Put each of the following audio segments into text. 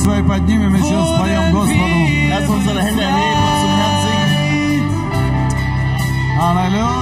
свои поднимем, еще споем Господу. Lass unsere Hände erheben und zum Herrn singen. Аллилуйя.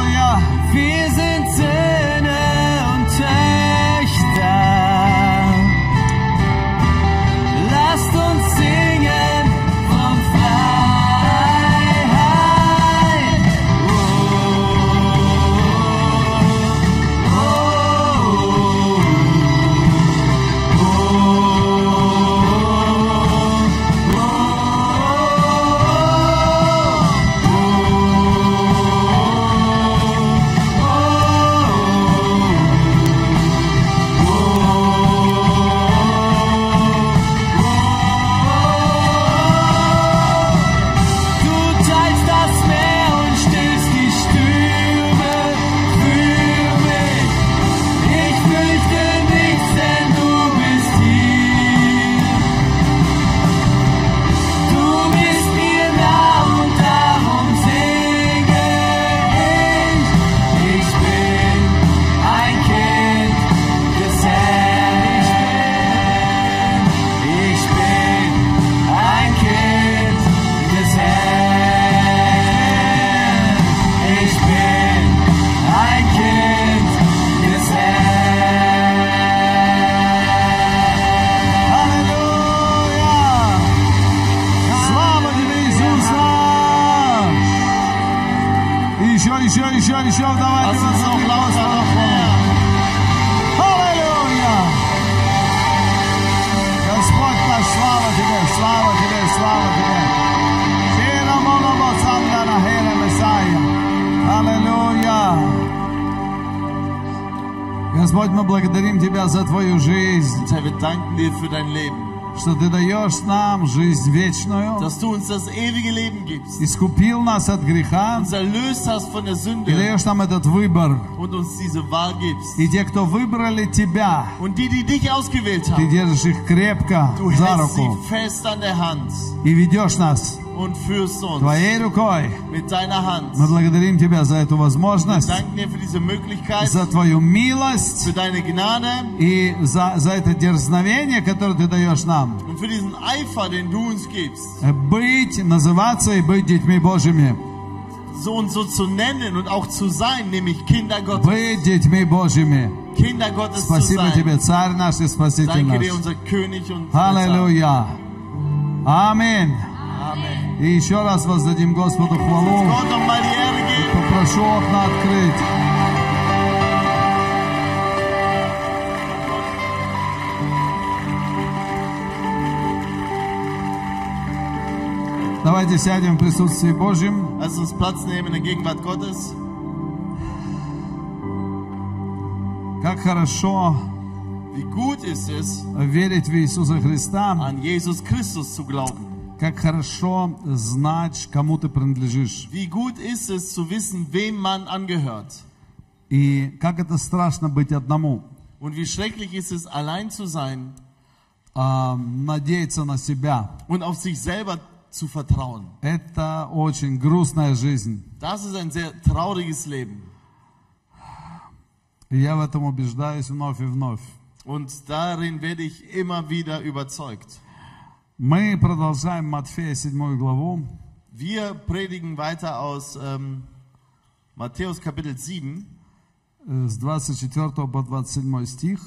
еще, еще, давайте Lass uns noch lauter, noch mehr. Аллилуйя! Господь наш, слава тебе, слава тебе, слава тебе! Хера моломо сандана, хера Мессия! Аллилуйя! Господь, мы благодарим Тебя за Твою жизнь, Und Herr, wir danken dir für dein Leben, Что Ты даешь нам жизнь вечную, dass du uns das ewige Leben gibst, искупил нас от греха uns erlöst hast von der и Sünde даешь нам этот выбор. und uns diese Wahl gibst. И те, кто выбрали Тебя, Und die, die dich ausgewählt Ты haben, держишь их крепко du за hältst sie руку fest an der Hand и ведешь нас und führst uns Твоей рукой. mit deiner Hand. Мы благодарим Тебя за эту Wir возможность, danken dir für diese Möglichkeit, за Твою милость für deine Gnade и за, за это дерзновение, которое Ты даешь нам. und für diesen Eifer, den du uns gibst, Быть, называться и быть детьми Божьими. so und so zu nennen und auch zu sein, nämlich Kinder Gottes. Быть детьми Божьими. Kinder Gottes zu Спасибо sein. Тебе, Царь наш и Спаситель Danke dir, наш. unser König und Retter. Аллилуйя. Аминь. Amen. И еще раз воздадим Господу хвалу. Попрошу окна открыть. Давайте сядем в присутствии Божьем. Lass uns Platz nehmen in der Gegenwart Gottes. Как хорошо Wie gut ist es, верить в Иисуса Христа. an Jesus Christus zu glauben. Как хорошо знать, кому ты принадлежишь. Wie gut ist es zu wissen, wem man angehört. И как это страшно быть одному. Und wie schrecklich ist es, allein zu sein а, надеяться на себя. und auf sich selber zu vertrauen. Это очень грустная жизнь. Das ist ein sehr trauriges Leben. И я в этом убеждаюсь вновь и вновь. Und darin werde ich immer wieder überzeugt. Мы продолжаем Матфея 7 главу. Wir predigen weiter aus ähm, Matthäus Kapitel 7, э, с 24 по 27 стих.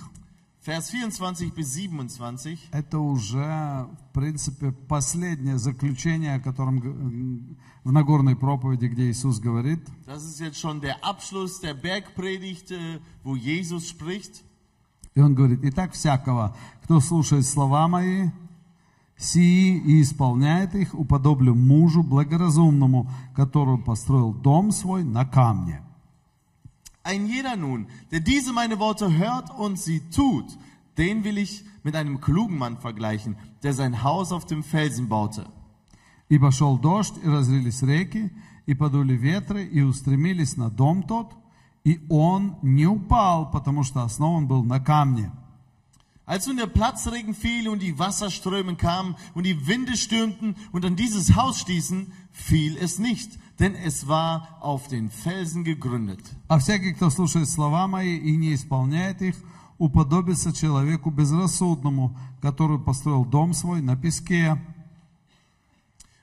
Vers 24 bis 27. Это уже, в принципе, последнее заключение, о котором в Нагорной проповеди, где Иисус говорит. Das ist jetzt schon der Abschluss der Bergpredigt, äh, wo Jesus spricht. И он говорит, «Итак, всякого, кто слушает слова мои, сии и исполняет их, уподоблю мужу благоразумному, который построил дом свой на камне». Ein jeder nun, der diese meine Worte hört und sie tut, den will ich mit einem klugen Mann vergleichen, der sein Haus auf dem Felsen baute. И пошел дождь, и разлились реки, и подули ветры, и устремились на дом тот, и он не упал, потому что основан был на камне. Als nun der Platzregen fiel und die Wasserströme kamen und die Winde stürmten und an dieses Haus stießen, fiel es nicht, denn es war auf den Felsen gegründet. А всякий, кто слушает слова мои и не исполняет их, уподобится человеку безрассудному, который построил дом свой на песке.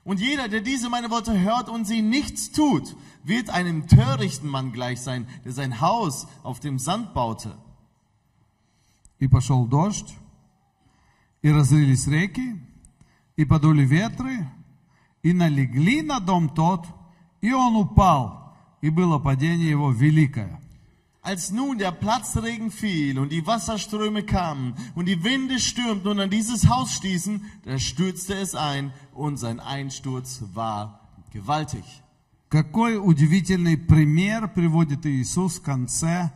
Und jeder, der diese meine Worte hört und sie nichts tut, wird einem törichten Mann gleich sein, der sein Haus auf dem Sand baute. И пошел дождь, и разрылись реки, и подули ветры, и налегли на дом тот, и он упал, и было падение его великое. Als nun der Platzregen fiel und die Wasserströme kamen und die Winde stürmten und an dieses Haus stießen, da stürzte es ein und sein Einsturz war gewaltig. Какой удивительный пример приводит Иисус в конце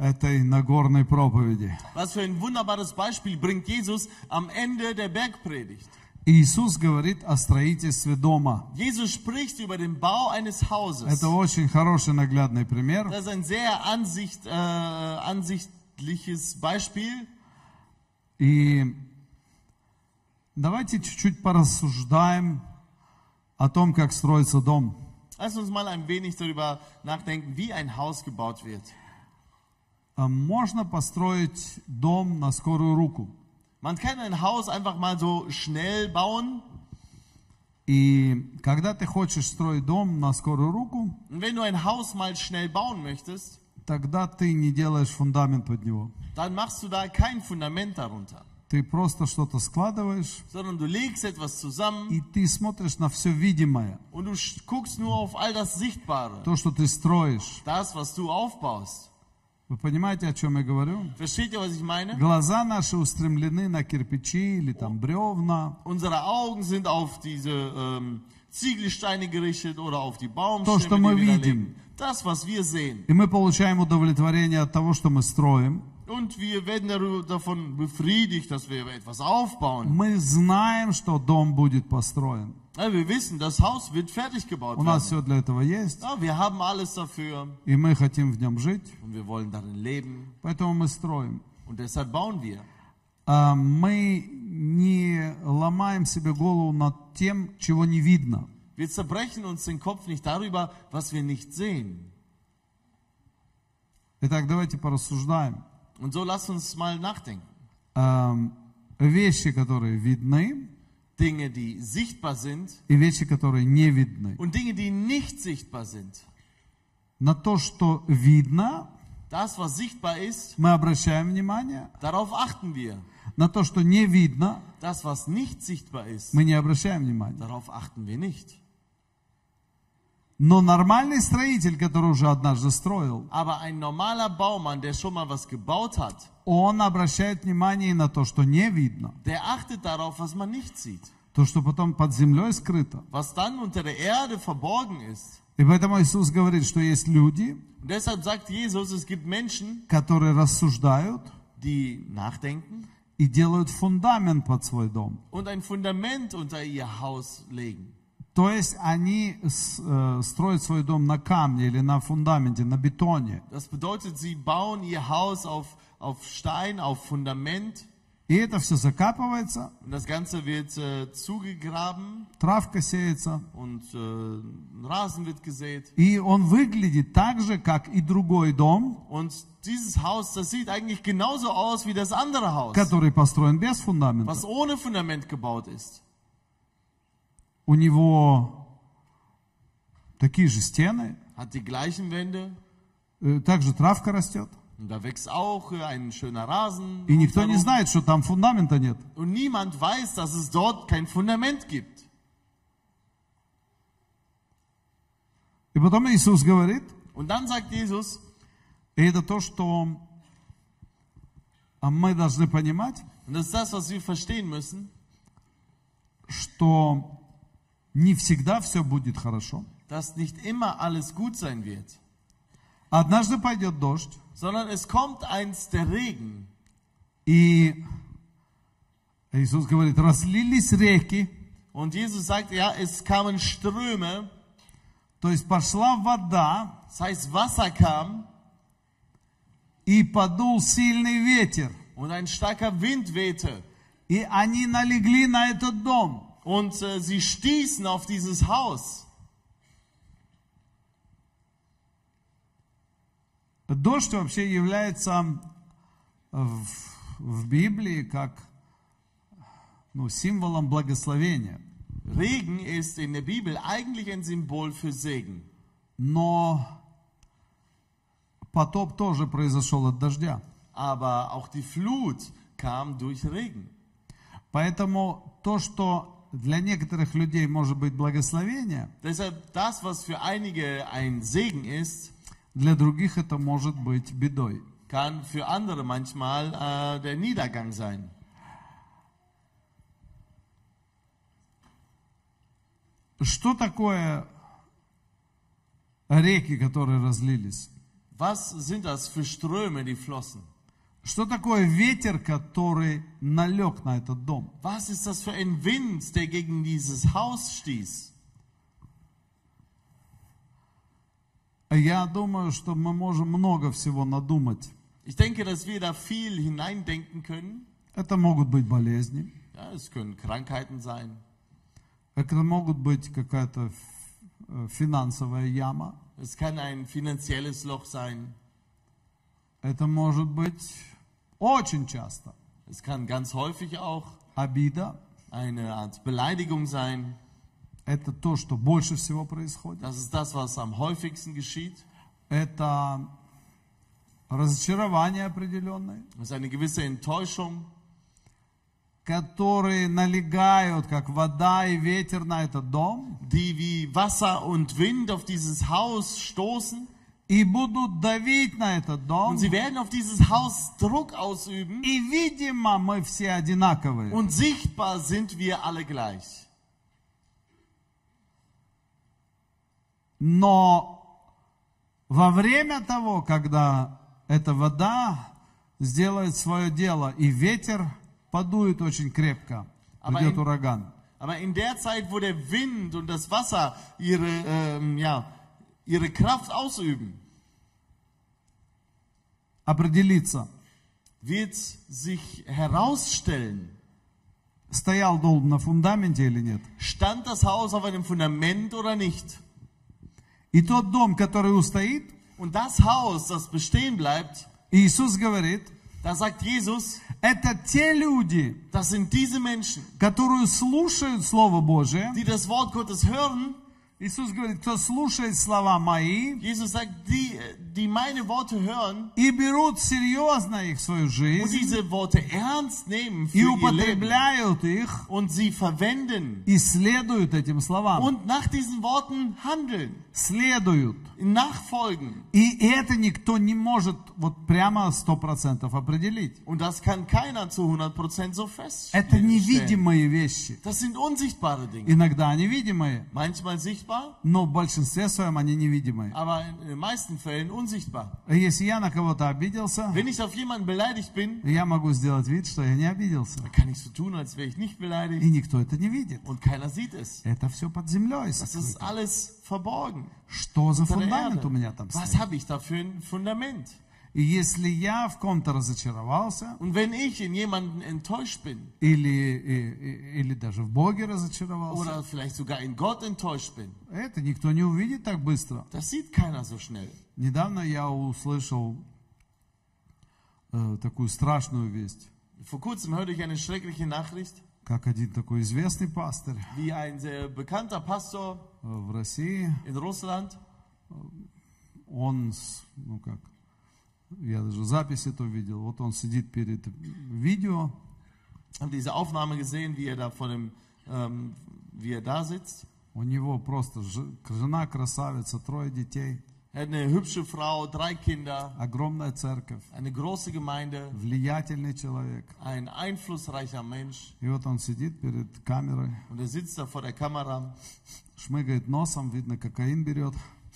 этой Нагорной проповеди. Was für ein wunderbares Beispiel bringt Jesus am Ende der Bergpredigt. Иисус говорит о строительстве дома. Jesus spricht über den Bau eines Hauses. Это очень хороший наглядный пример. Das ist ein sehr Ansicht, äh, ansichtliches Beispiel. И давайте чуть-чуть порассуждаем о том, как строится дом. Lass uns mal ein wenig darüber nachdenken, wie ein Haus gebaut wird. А Можно построить дом на скорую руку. Man kann ein Haus einfach mal so schnell bauen. И когда ты хочешь строить дом на скорую руку, Und wenn du ein Haus mal schnell bauen möchtest, тогда ты не делаешь фундамент под него. dann machst du da kein Fundament darunter, Ты просто что-то складываешь, sondern du legst etwas zusammen и ты смотришь на все видимое, und du guckst nur auf all das Sichtbare, то, что ты строишь. das, was du aufbaust. Вы понимаете, о чем я говорю? Versteht ihr, was ich meine? Глаза наши устремлены на кирпичи или там бревна, Unsere Augen sind auf diese ähm, Ziegelsteine gerichtet oder auf die То, что Baumstämme, мы видим. Das, was wir sehen. и мы получаем удовлетворение от того, что мы строим. Und wir werden darüber- davon befriedigt, dass wir etwas aufbauen. Мы знаем, что дом будет построен. Ja, wir wissen, das Haus wird fertig gebaut У нас werden. все для этого есть, Ja, wir haben alles dafür и мы хотим в нем жить, und wir wollen darin leben поэтому мы строим. und deshalb bauen wir. А Мы не ломаем себе голову над тем, чего не видно. Wir zerbrechen uns den Kopf nicht darüber, was wir nicht sehen. Итак, давайте порассуждаем. Und so lasst uns mal nachdenken. Ам, Вещи, которые видны, Dinge, die sichtbar sind и вещи, которые не видны. und Dinge, die nicht sichtbar sind. На то, что видно, Das, was sichtbar ist, мы обращаем внимание. darauf achten wir. На то, что не видно, Das, was nicht sichtbar ist, мы не обращаем внимания. darauf achten wir nicht. Но нормальный строитель, который уже однажды строил, Aber ein normaler Baumann, der schon mal was gebaut hat, он обращает внимание на то, что не видно. der achtet darauf, was man nicht sieht. То, что потом под землей скрыто. Was dann unter der Erde verborgen ist. И поэтому Иисус говорит, что есть люди, deshalb sagt Jesus, es gibt Menschen, которые рассуждают die nachdenken и делают фундамент под свой дом. und ein Fundament unter ihr Haus legen. То есть они с- э, строят свой дом на камне или на фундаменте, на бетоне. Das bedeutet, sie bauen ihr Haus auf, auf Stein, auf Fundament И это все закапывается, und das Ganze wird äh, zugegraben травка сеется, und äh, ein Rasen wird gesät. и он выглядит так же, как и другой дом, Und dieses Haus, das sieht eigentlich genauso aus wie das andere Haus, который построен без фундамента. was ohne Fundament gebaut ist. У него такие же стены, Hat die gleichen Wände э, также травка растет. und da wächst auch äh, ein schöner Rasen. И никто не знает, что там фундамента нет. Und niemand weiß, dass es dort kein Fundament gibt. И потом Иисус говорит, Und dann sagt Jesus, и это то, что а, мы должны понимать, und das ist das, was wir verstehen müssen, что не всегда все будет хорошо. dass nicht immer alles gut sein wird, Однажды пойдет дождь, sondern es kommt einst der Regen. и Иисус говорит, разлились реки, Und Jesus sagt, ja, es kamen Ströme, то есть пошла вода, das heißt Wasser kam и подул сильный ветер, und ein starker Wind wehte. и они налегли на этот дом. Und äh, sie stießen auf dieses Haus. Дождь вообще является в, в Библии как ну, символом благословения. Regen ist in der Bibel eigentlich ein Symbol für Segen. Но потоп тоже произошел от дождя. Aber auch die Flut kam durch Regen. Поэтому то, что для некоторых людей может быть благословение, Deshalb das, was für einige ein Segen ist, для других это может быть бедой. kann für andere manchmal äh, der Niedergang sein. Что такое реки, которые разлились? Was sind das für Ströme, die flossen? Что такое ветер, который налег на этот дом? Was ist das für ein Wind, der gegen dieses Haus stieß? Я думаю, что мы можем много всего надумать. Ich denke, dass wir da viel hineindenken können. Это могут быть болезни, Ja, es können Krankheiten sein, это могут быть какая-то э, финансовая яма, es kann ein finanzielles Loch sein, это может быть очень часто es kann ganz häufig auch обида, eine Art Beleidigung sein. это то, что больше всего происходит. Das ist das, was am häufigsten geschieht. Это разочарование определенное, Das ist eine gewisse Enttäuschung, которые налегают, как вода и ветер на этот дом, die wie Wasser und Wind auf dieses Haus stoßen. И будут давить на этот дом. Und sie werden auf dieses Haus Druck ausüben. И, видимо, мы все одинаковые. Und sichtbar sind wir alle gleich. Но во время того, когда эта вода сделает свое дело, и ветер подует очень крепко, Aber придет in- ураган, Aber in der Zeit, wo der Wind und das Wasser ihre, ähm, ja, ihre Kraft ausüben, определиться, wird sich herausstellen, стоял дом на фундаменте или нет. stand das Haus auf einem Fundament oder nicht. И тот дом, который устоит, Und das Haus, das bestehen bleibt, Иисус говорит, da sagt Jesus, это те люди, das sind diese Menschen, которые слушают Слово Божие. die das Wort Gottes hören. Иисус говорит, кто слушает слова мои Jesus sagt, die, die meine Worte hören и берут серьезно их в свою und жизнь diese Worte ernst nehmen für и ihr Leben употребляют их und sie verwenden и следуют этим словам. und nach diesen Worten handeln, Следуют. nachfolgen. И это никто не может вот прямо 100% определить. Und das kann keiner zu 100% so Это feststellen. невидимые вещи. Das sind unsichtbare Dinge. Иногда они видимые, Manchmal sichtbar, но в большинстве своем они невидимые. aber in den meisten Fällen unsichtbar. Если я на кого-то обиделся, Wenn ich auf jemanden beleidigt bin, я могу сделать вид, что я не обиделся. kann ich so tun, als wäre ich nicht И beleidigt никто это не видит. und keiner sieht es. Это все под землей. Das ist сокрыто. alles verborgen. Что за unter der фундамент Erde. у меня там Was стоит? habe ich da für ein Fundament? И если я в ком-то разочаровался, Und wenn ich in jemanden enttäuscht bin или, и- или даже в Боге разочаровался, oder vielleicht sogar in Gott enttäuscht bin, это никто не увидит так быстро. das sieht keiner so schnell. Недавно я услышал э, такую страшную весть, Vor kurzem hörte ich eine schreckliche Nachricht, как один такой известный пастырь wie ein sehr bekannter Pastor э, в России, in Russland, он, ну как, я даже запись эту видел, вот он сидит перед видео, habe diese Aufnahme gesehen, wie er da vor dem, ähm, wie er da sitzt. у него просто жена красавица, трое детей, Er eine hübsche Frau, drei Kinder, огромная церковь, eine große Gemeinde, влиятельный человек. ein einflussreicher Mensch. И вот он сидит перед камерой, Und er sitzt da vor der Kamera. Шмыгает носом, видно, кокаин берет,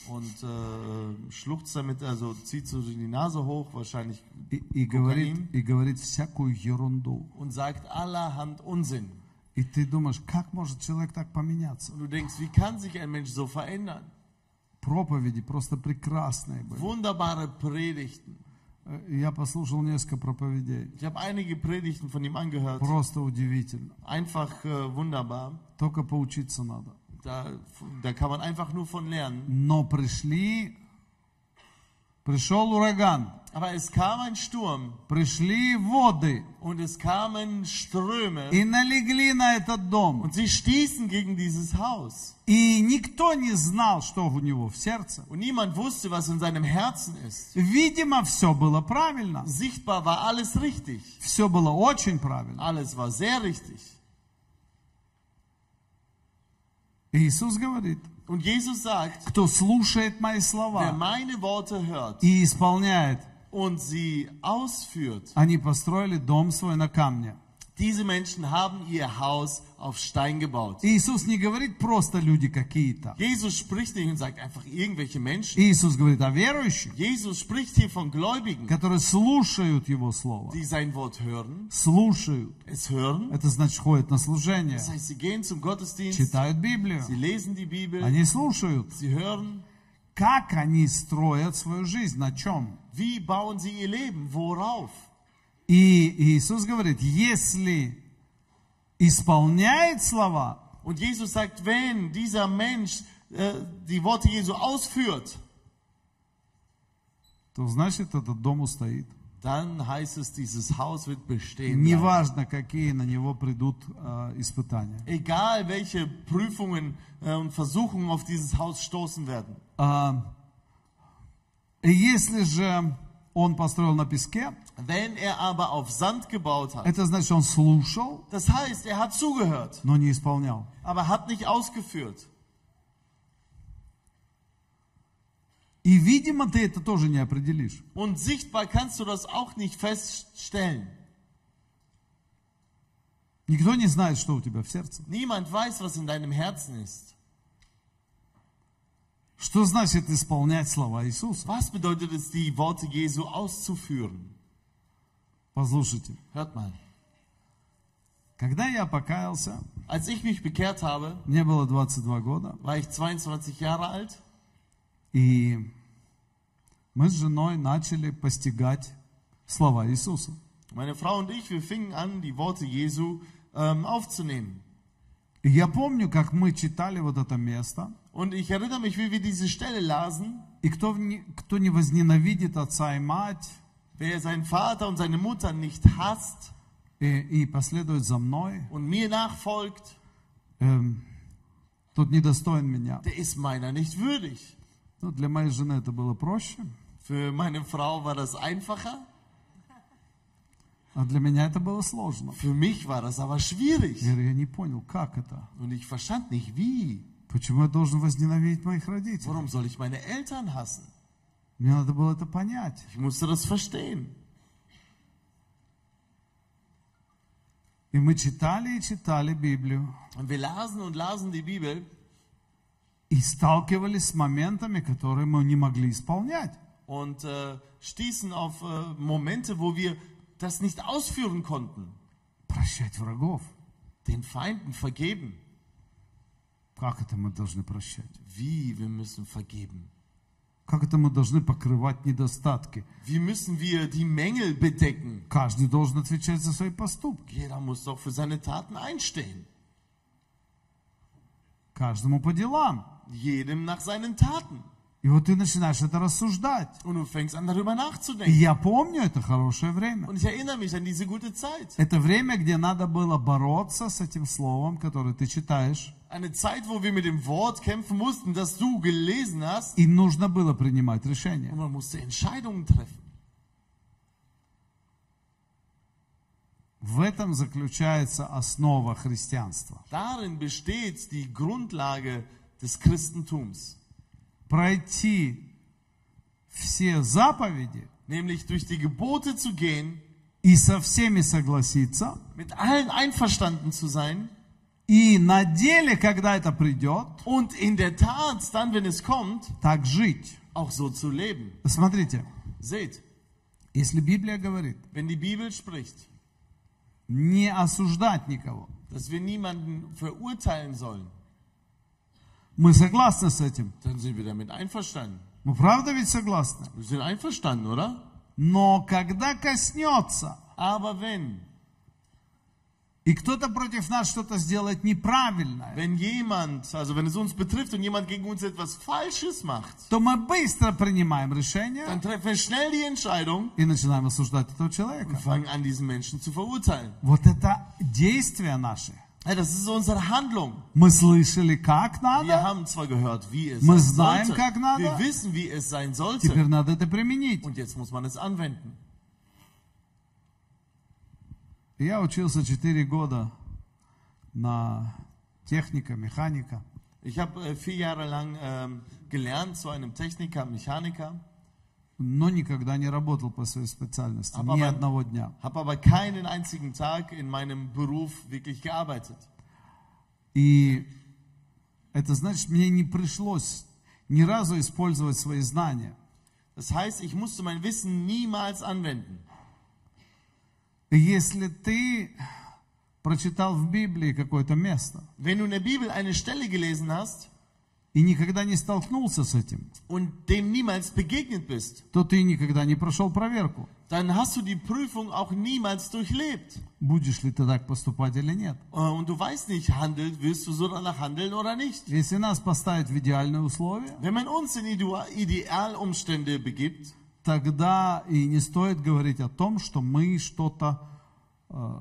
und äh, schluchzt damit, also zieht so die Nase hoch, wahrscheinlich, и, и говорит, Кокаин. и говорит всякую ерунду. und sagt allerhand Unsinn. И ты думаешь, как может человек так поменяться? Und du denkst, wie kann sich ein Mensch so verändern? Проповеди просто прекрасные были. Wunderbare Predigten. Э, Я послушал несколько проповедей. Ich habe einige Predigten von ihm angehört. Просто удивительно. Einfach äh, wunderbar. Только поучиться надо. Da, da kann man einfach nur von lernen. Но пришли, пришел ураган. Aber es kam ein Sturm пришли воды und es kamen Ströme и налегли на этот дом. und sie stießen gegen dieses Haus. И никто не знал, что у него в сердце. Und niemand wusste, was in seinem Herzen ist. Видимо, все было правильно. Sichtbar war alles richtig. Все было очень правильно. Alles war sehr richtig. Иисус говорит, Und Jesus sagt, кто слушает мои wer слова meine Worte hört и исполняет, und sie ausführt, они построили дом свой на камне. diese Menschen haben ihr Haus auf Stein gebaut. Иисус не говорит просто люди какие-то. Jesus spricht nicht und sagt einfach irgendwelche Menschen. Иисус говорит о верующих, Jesus spricht hier von Gläubigen, которые слушают Его Слово. die sein Wort hören, Слушают. es hören. Это значит ходят на служение, Das heißt, sie gehen zum Gottesdienst, читают Библию. sie lesen die Bibel, Они слушают. sie hören. Как они строят свою жизнь, на чем? Wie bauen sie ihr Leben? Worauf? И Иисус говорит, если исполняет слова, Und Jesus sagt, wenn dieser Mensch äh, die Worte Jesu ausführt, то значит этот дом устоит. dann heißt es, dieses Haus wird bestehen. Bleiben. Неважно, какие на него придут э, испытания. Egal welche Prüfungen äh, und Versuchungen auf dieses Haus stoßen werden. А, если же он построил на песке, Wenn er aber auf Sand gebaut hat, это значит, он слушал, das heißt, er hat zugehört, но не исполнял. aber hat nicht ausgeführt. И, видимо, ты это тоже не определишь. Und sichtbar kannst du das auch nicht feststellen. Никто не знает, что у тебя в сердце. Niemand weiß, was in deinem Herzen ist. Что значит исполнять слова Иисуса? Was bedeutet es, die Worte Jesu auszuführen? Послушайте, Hört mal. когда я покаялся, Als ich mich bekehrt habe, мне было 22 года, war ich 22 Jahre alt и мы с женой начали постигать слова Иисуса. Meine Frau und ich, wir fingen an, die Worte Jesu ähm, aufzunehmen. И я помню, как мы читали вот это место, Und ich erinnere mich, wie wir diese Stelle lasen. и кто, кто не возненавидит отца и мать, Wer seinen Vater und seine Mutter nicht hasst и, и последует за мной, und mir nachfolgt, эм, тот недостоин меня. der ist meiner nicht würdig. Ну, для моей жены это было проще, Für meine Frau war das einfacher, а для меня это было сложно. für mich war das aber schwierig. Я, говорю, я не понял, как это? Und ich verstand nicht, wie. Почему я должен возненавидеть моих родителей? Warum soll ich meine Eltern hassen? Мне надо было это понять. Ich musste das verstehen. И мы читали и читали Библию, Und wir lasen und lasen die Bibel и сталкивались с моментами, которые мы не могли исполнять. und äh, stießen auf äh, Momente, wo wir das nicht ausführen konnten. Прощать врагов. Den Feinden vergeben. Как это мы должны прощать? Wie wir müssen vergeben. Как это мы должны покрывать недостатки? Wie müssen wir die Mängel bedecken? Каждый должен отвечать за свои поступки. Jeder muss doch für seine Taten einstehen. Каждому по делам. Jedem nach seinen Taten. И вот ты начинаешь это рассуждать. Und du fängst an, darüber И я помню, это хорошее время. Und ich erinnere mich an diese gute Zeit. Это время, где надо было бороться с этим словом, которое ты читаешь. Eine Zeit, wo wir mit dem Wort kämpfen mussten, das du gelesen hast. И нужно было принимать Und решения. man musste Entscheidungen treffen. В этом заключается основа христианства. Darin besteht die Grundlage des Christentums. Пройти все заповеди Nämlich durch die Gebote zu gehen, и со всеми согласиться, mit allen einverstanden zu sein и на деле, когда это придет, und in der Tat dann, wenn es kommt, так жить. auch so zu leben. Смотрите, Seht, если Библия говорит wenn die Bibel spricht, не осуждать никого, dass wir niemanden verurteilen sollen, мы согласны с этим. dann sind wir damit einverstanden. Мы правда ведь согласны? Wir sind einverstanden, oder? Но когда коснется Aber wenn и кто-то против нас что-то сделает неправильное, Wenn jemand, also wenn es uns betrifft und jemand gegen uns etwas Falsches macht, то мы быстро принимаем решение dann treffen wir schnell die Entscheidung и начинаем осуждать этого человека. und fangen an, diesen Menschen zu verurteilen. Вот это действия наши. Ja, das ist unsere Handlung. Мы слышали, как Wir надо, haben zwar gehört, wie es Мы sein знаем, sollte. как надо. Wir wissen, wie es sein sollte. теперь надо это применить. Und jetzt muss man es anwenden. Я учился 4 года на техника, механика. Ich habe äh, vier Jahre lang ähm, gelernt zu einem Techniker, Mechaniker, но никогда не работал по своей специальности, Aber ни man- одного дня. habe aber keinen einzigen Tag in meinem Beruf wirklich gearbeitet. И это значит, мне не пришлось ни разу использовать свои знания. Das heißt, ich musste mein Wissen niemals anwenden. И Если ты прочитал в Библии какое-то место Wenn du in der Bibel eine Stelle gelesen hast и никогда не столкнулся с этим, und dem niemals begegnet bist, то ты никогда не прошел проверку. dann hast du die Prüfung auch niemals durchlebt. Будешь ли ты так поступать или нет. Äh, Und du weißt nicht, handelt, wirst du so danach handeln oder nicht. Если нас поставить в идеальные условия, Wenn man uns in Idealumstände begibt, тогда и не стоит говорить о том, что мы что-то, э,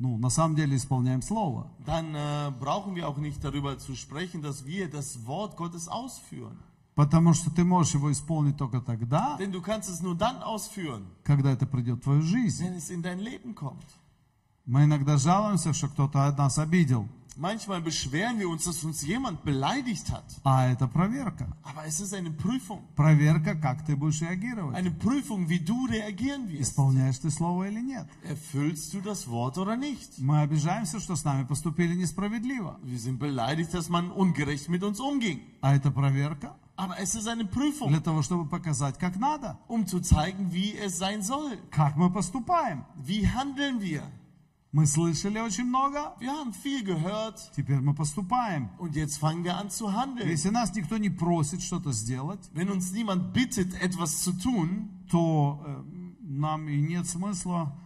ну, на самом деле исполняем Слово. dann äh, brauchen wir auch nicht darüber zu sprechen, dass wir das Wort Gottes ausführen. Потому что ты можешь его исполнить только тогда, Denn du kannst es nur dann ausführen, когда это придет в твою жизнь. wenn es in dein Leben kommt. Мы иногда жалуемся, что кто-то нас обидел, Manchmal beschweren wir uns, dass uns jemand beleidigt hat. а это проверка. Aber es ist eine Prüfung. Проверка, как ты будешь реагировать. Eine Prüfung, wie du reagieren wirst. Исполняешь ты Слово или нет. Erfüllst du das Wort oder nicht? Мы обижаемся, что с нами поступили несправедливо. Wir sind beleidigt, dass man ungerecht mit uns umging. А это проверка Aber es ist eine Prüfung, для того, чтобы показать, как надо, um zu zeigen, wie es sein soll. как мы поступаем. Wie handeln wir? Мы слышали очень много, Wir haben viel gehört теперь мы поступаем. und jetzt fangen wir an zu handeln. Если нас никто не просит что-то сделать, Wenn uns niemand bittet, etwas zu tun, то э, нам и нет смысла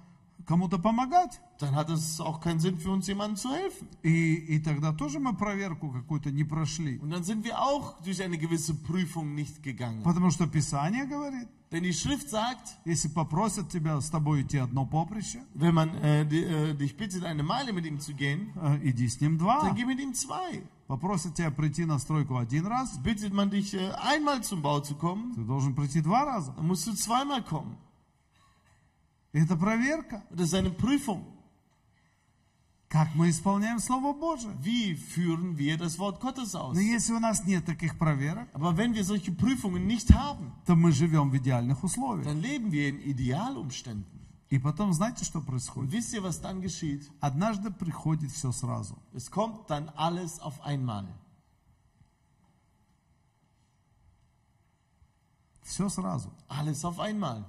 кому-то помогать. dann hat es auch keinen Sinn für uns, jemandem zu helfen. И, и тогда тоже мы проверку какую-то не прошли. Und dann sind wir auch durch eine gewisse Prüfung nicht gegangen. Потому что Писание говорит, Denn die Schrift sagt, если попросят тебя с тобой идти одно поприще, wenn man äh, di- äh, dich bittet, eine Meile mit ihm zu gehen, э, иди с ним dann два. geh mit ihm zwei. Попросят тебя прийти на стройку один раз, Bittet man dich, äh, einmal zum Bau zu kommen, ты должен прийти два раза. dann musst du zweimal kommen. Это проверка. Das ist eine Prüfung. Как мы исполняем Слово Божие. Wie führen wir das Wort Gottes aus? Но если у нас нет таких проверок, Aber wenn wir solche Prüfungen nicht haben, то мы живем в идеальных условиях. dann leben wir in Idealumständen. И потом знаете, что Und происходит? wisst ihr, was dann geschieht? Однажды приходит все сразу. Es kommt dann alles auf einmal. Все сразу. Alles auf einmal.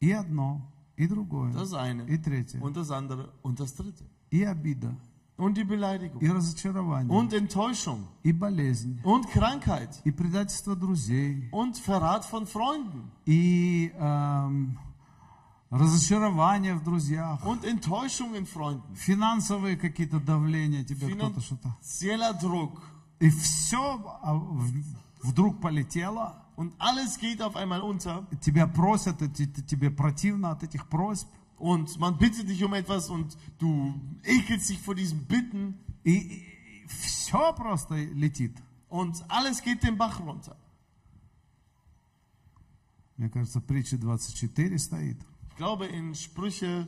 И одно, и другое, Das eine и третье, und das andere und das dritte. и обида, Und die Beleidigung и разочарование, und Enttäuschung и болезнь, und Krankheit и предательство друзей, und Verrat von Freunden и эм, разочарование в друзьях, und Enttäuschung in Freunden. финансовые какие-то давления, тебе кто-то что-то. Druck. И все вдруг полетело, Und alles geht auf einmal unter. тебя просят, и те- тебе противно от этих просьб, Und man bittet dich um etwas und du ekelst dich vor diesem Bitten. и, все просто летит. Und alles geht den Bach runter. Мне кажется, притча 24 стоит. Ich glaube in Sprüche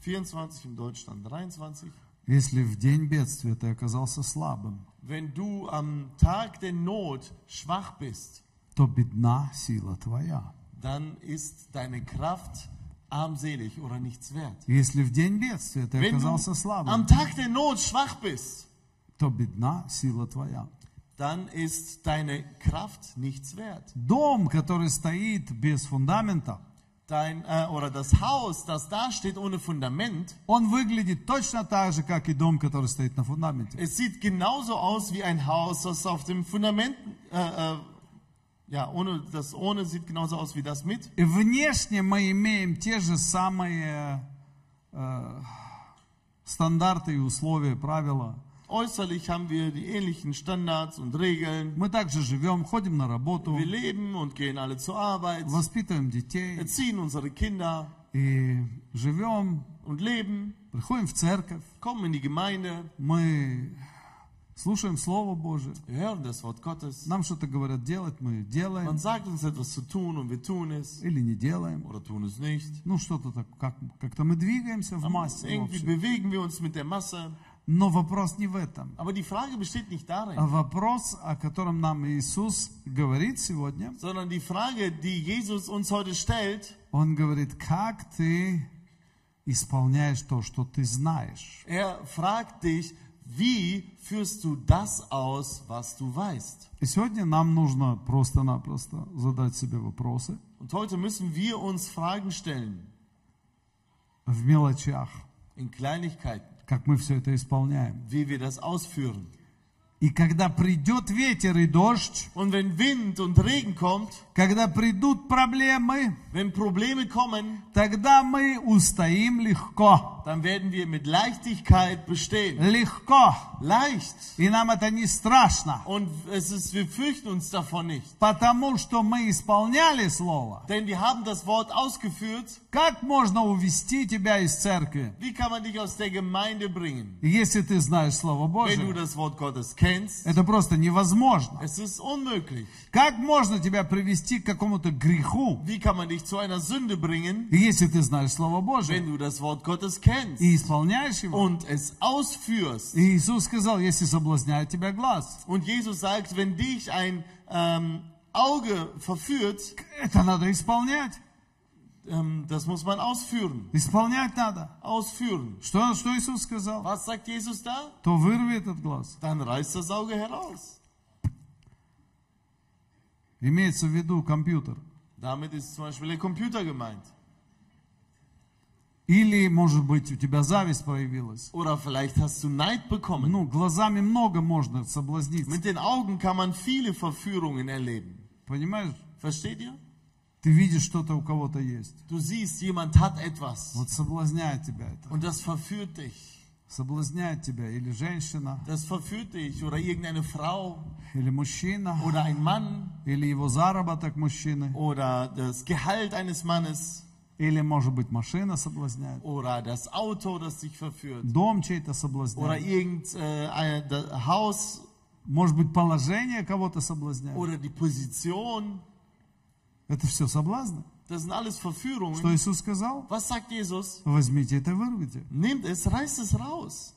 24 im Deutschland 23. Если в день бедствия ты оказался слабым, Wenn du am Tag der Not schwach bist, то бедна сила твоя. dann ist deine Kraft armselig oder nichts wert. Если в день бедствия ты Wenn оказался du слабым, am Tag der Not schwach bist, то бедна сила твоя. dann ist deine Kraft nichts wert. Дом, который стоит без фундамента, Dein, äh, oder das Haus, das da steht ohne Fundament, он выглядит точно так же, как и дом, который стоит на фундаменте. es sieht genauso aus wie ein Haus, das auf dem Fundament, äh, äh, ja, ohne, das ohne sieht genauso aus wie das mit. И внешне мы имеем те же самые э, стандарты и условия, правила. Äußerlich haben wir die ähnlichen Standards und Regeln. Мы также живем, ходим на работу, Wir leben und gehen alle zur Arbeit, воспитываем детей erziehen unsere Kinder и живем, und leben, приходим в церковь, kommen in die Gemeinde, мы слушаем Слово Божие. Нам что-то говорят делать, мы Man делаем sagt uns etwas zu tun und wir tun es или не делаем. oder tun es nicht. Ну, что-то так, как, как-то мы двигаемся в массе. Irgendwie bewegen wir uns mit der Masse. Но вопрос не в этом. Aber die Frage besteht nicht А darin, вопрос, о котором нам Иисус говорит сегодня, sondern die Frage, die Jesus uns heute stellt, Он говорит, как ты исполняешь то, что ты знаешь. er fragt dich, wie führst du das aus, was du weißt? И сегодня нам нужно просто-напросто задать себе вопросы Und heute müssen wir uns Fragen stellen, в мелочах, in Kleinigkeiten, как мы все это исполняем. wie wir das ausführen. И когда придет ветер и дождь, Und wenn Wind und Regen kommt, когда придут проблемы, wenn Probleme kommen, тогда мы устоим легко. dann werden wir mit Leichtigkeit bestehen. Легко. Leicht. И нам это не страшно, Und es ist, wir fürchten uns davon nicht. потому что мы исполняли Слово. Denn wir haben das Wort ausgeführt. Как можно увести тебя из церкви, Wie kann man dich aus der Gemeinde bringen? если ты знаешь Слово Wenn du Божие? das Wort Gottes kennst, Это просто невозможно. es ist unmöglich. Как можно тебя привести к какому-то греху, Wie kann man dich zu einer Sünde bringen, если ты знаешь Слово Божие wenn du das Wort Gottes kennst и исполняешь его? und es ausführst? И Иисус сказал, если соблазняет тебя глаз, Und Jesus sagt, wenn dich ein ähm, Auge verführt, это надо исполнять. ähm, das muss man ausführen. Исполнять надо. Ausführen. Что, что Иисус сказал? Was sagt Jesus da? То вырви этот глаз. Dann reißt das Auge heraus. Имеется в виду компьютер. Damit ist zum Beispiel der Computer gemeint. Или, может быть, у тебя зависть проявилась. Oder vielleicht hast du Neid bekommen. Ну, глазами много можно соблазниться. Mit den Augen kann man viele Verführungen erleben. Понимаешь? Versteht ihr? Ты видишь, что-то у кого-то есть. Du siehst, jemand hat etwas Вот соблазняет тебя это. und das verführt dich. Соблазняет тебя или женщина, Das verführt dich oder irgendeine Frau или мужчина, oder ein Mann или его заработок мужчины, oder das Gehalt eines Mannes или, может быть, машина соблазняет, oder das Auto, das dich verführt дом чей-то oder соблазняет, irgendein äh, Haus может быть, положение кого-то соблазняет. oder die Position. Это все соблазны. Das sind alles Что Verführungen. Иисус сказал? Was sagt Jesus? Возьмите это вырвите. Nehmt es, reißt es raus.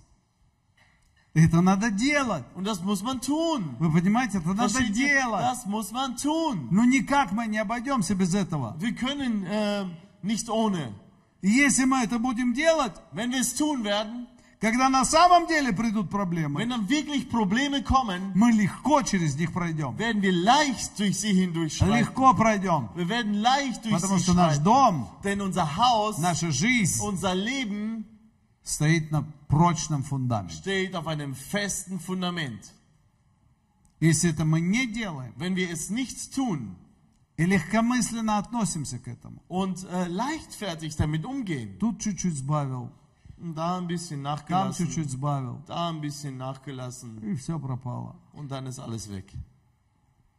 Это надо делать. Und das muss man tun. Вы понимаете, это надо Versteht ihr? делать. Das muss man tun. Ну никак мы не обойдемся без этого. Wir können äh, nicht ohne. И если мы это будем делать, Wenn wir es tun werden, когда на самом деле придут проблемы, wenn dann wirklich Probleme kommen, мы легко через них пройдем. werden wir leicht durch sie hindurchschreiten. Легко пройдем. Wir werden leicht durch Потому sie что наш schreiten. дом, Denn unser Haus, наша жизнь unser Leben стоит на прочном фундаменте. steht auf einem festen Fundament. Если это мы не делаем Wenn wir es nicht tun и легкомысленно относимся к этому, und äh, leichtfertig damit umgehen, тут чуть-чуть сбавил, und da ein bisschen там nachgelassen, чуть-чуть сбавил, da ein bisschen nachgelassen и все пропало. und dann ist alles weg.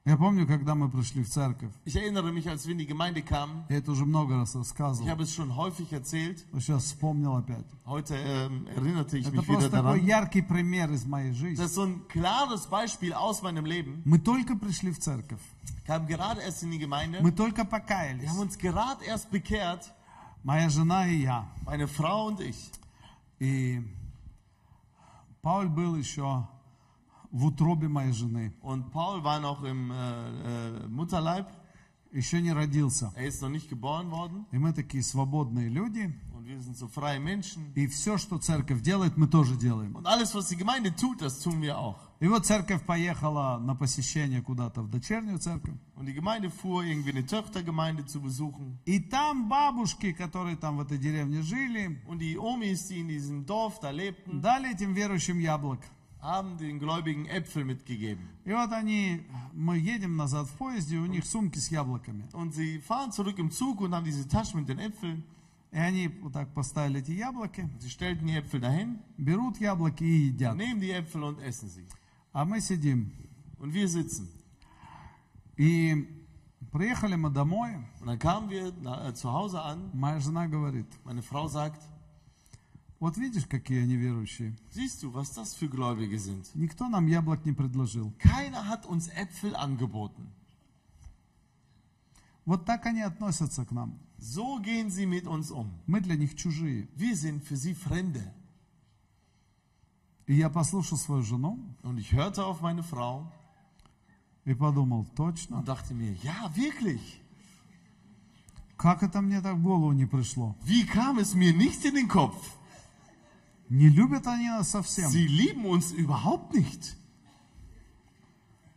Я помню, когда мы пришли в церковь, Ich erinnere mich, als wir in die Gemeinde kamen, я это уже много раз ich рассказывал, habe es schon häufig erzählt, но сейчас вспомнил опять. heute ähm, erinnerte ich Это mich wieder просто такой daran. яркий пример из моей жизни. Das ist so ein klares Beispiel aus meinem Leben. Мы только пришли в церковь, kam gerade erst in die Gemeinde. мы только Wir покаялись, haben uns gerade erst bekehrt, моя жена и я. meine Frau und ich. И Пауль был еще в утробе моей жены, Und Paul war noch im äh, äh, Mutterleib. еще не родился. Er ist noch nicht geboren worden. И мы такие свободные люди, Und wir sind so freie Menschen. и все, что церковь делает, мы тоже делаем. Und alles, was die Gemeinde tut, das tun wir auch. И вот церковь поехала на посещение куда-то в дочернюю церковь. Und die Gemeinde fuhr irgendwie eine Töchtergemeinde zu besuchen. И там бабушки, которые там в этой деревне жили, Und die Omis, die in diesem Dorf da lebten, дали этим верующим яблок. haben den Gläubigen Äpfel mitgegeben. И вот они, мы едем назад в поезде, у них сумки с яблоками. Und sie fahren zurück im Zug und haben diese Taschen mit den Äpfeln. И они вот так поставили эти яблоки, Sie stellten die Äpfel dahin, берут яблоки и едят. nehmen die Äpfel und essen sie. А мы сидим. Und wir sitzen. И приехали мы домой. Und dann kamen wir na, äh, zu Hause an. Моя жена говорит, Meine Frau sagt, вот видишь, какие они верующие. siehst du, was das für Gläubige sind. Никто нам яблок не предложил. Keiner hat uns Äpfel angeboten. Вот так они относятся к нам. So gehen sie mit uns um. Мы для них чужие. Wir sind für sie Fremde. И я послушал свою жену Und ich hörte auf meine Frau и подумал, точно, und dachte mir, ja, wirklich. как это мне так в голову не пришло? Wie kam es mir nicht in den Kopf? Не любят они нас совсем. Sie lieben uns überhaupt nicht.